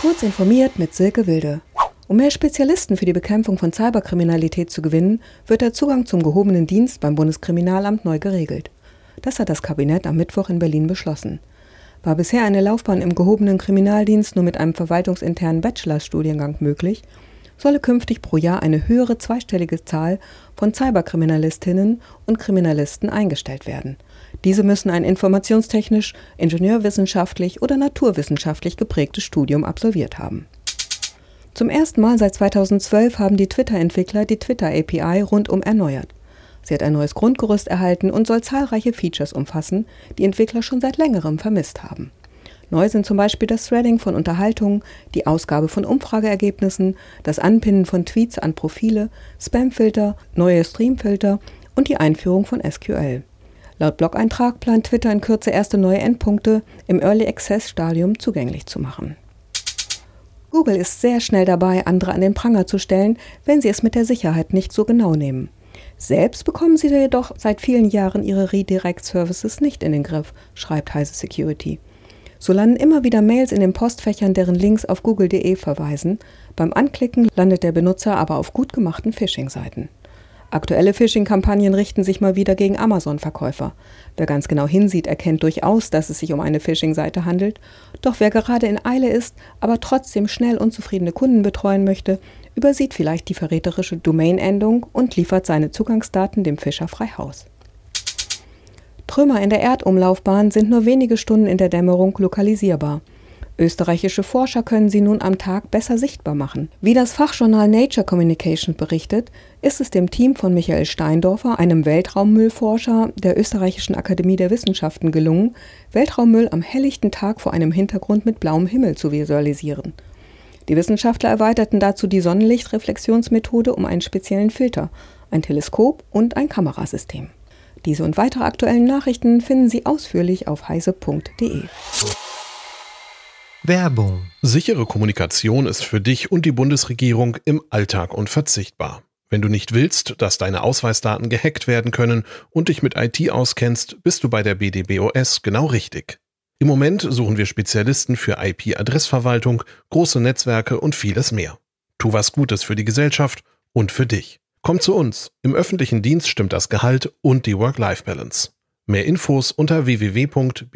Kurz informiert mit Silke Wilde. Um mehr Spezialisten für die Bekämpfung von Cyberkriminalität zu gewinnen, wird der Zugang zum gehobenen Dienst beim Bundeskriminalamt neu geregelt. Das hat das Kabinett am Mittwoch in Berlin beschlossen. War bisher eine Laufbahn im gehobenen Kriminaldienst nur mit einem verwaltungsinternen Bachelorstudiengang möglich, solle künftig pro Jahr eine höhere zweistellige Zahl von Cyberkriminalistinnen und Kriminalisten eingestellt werden. Diese müssen ein informationstechnisch, ingenieurwissenschaftlich oder naturwissenschaftlich geprägtes Studium absolviert haben. Zum ersten Mal seit 2012 haben die Twitter-Entwickler die Twitter-API rundum erneuert. Sie hat ein neues Grundgerüst erhalten und soll zahlreiche Features umfassen, die Entwickler schon seit längerem vermisst haben. Neu sind zum Beispiel das Threading von Unterhaltungen, die Ausgabe von Umfrageergebnissen, das Anpinnen von Tweets an Profile, Spamfilter, neue Streamfilter und die Einführung von SQL. Laut Blog-Eintrag plant Twitter in Kürze erste neue Endpunkte im Early Access Stadium zugänglich zu machen. Google ist sehr schnell dabei, andere an den Pranger zu stellen, wenn sie es mit der Sicherheit nicht so genau nehmen. Selbst bekommen sie jedoch seit vielen Jahren ihre Redirect-Services nicht in den Griff, schreibt Heise Security. So landen immer wieder Mails in den Postfächern, deren Links auf google.de verweisen. Beim Anklicken landet der Benutzer aber auf gut gemachten Phishing-Seiten. Aktuelle Phishing-Kampagnen richten sich mal wieder gegen Amazon-Verkäufer. Wer ganz genau hinsieht, erkennt durchaus, dass es sich um eine Phishing-Seite handelt. Doch wer gerade in Eile ist, aber trotzdem schnell unzufriedene Kunden betreuen möchte, übersieht vielleicht die verräterische Domain-Endung und liefert seine Zugangsdaten dem Fischer frei Haus. Trümmer in der Erdumlaufbahn sind nur wenige Stunden in der Dämmerung lokalisierbar. Österreichische Forscher können sie nun am Tag besser sichtbar machen. Wie das Fachjournal Nature Communication berichtet, ist es dem Team von Michael Steindorfer, einem Weltraummüllforscher der Österreichischen Akademie der Wissenschaften, gelungen, Weltraummüll am helllichten Tag vor einem Hintergrund mit blauem Himmel zu visualisieren. Die Wissenschaftler erweiterten dazu die Sonnenlichtreflexionsmethode um einen speziellen Filter, ein Teleskop und ein Kamerasystem. Diese und weitere aktuellen Nachrichten finden Sie ausführlich auf heise.de. Werbung. Sichere Kommunikation ist für dich und die Bundesregierung im Alltag unverzichtbar. Wenn du nicht willst, dass deine Ausweisdaten gehackt werden können und dich mit IT auskennst, bist du bei der BDBOS genau richtig. Im Moment suchen wir Spezialisten für IP-Adressverwaltung, große Netzwerke und vieles mehr. Tu was Gutes für die Gesellschaft und für dich. Komm zu uns. Im öffentlichen Dienst stimmt das Gehalt und die Work-Life-Balance. Mehr Infos unter www.bdbos.de.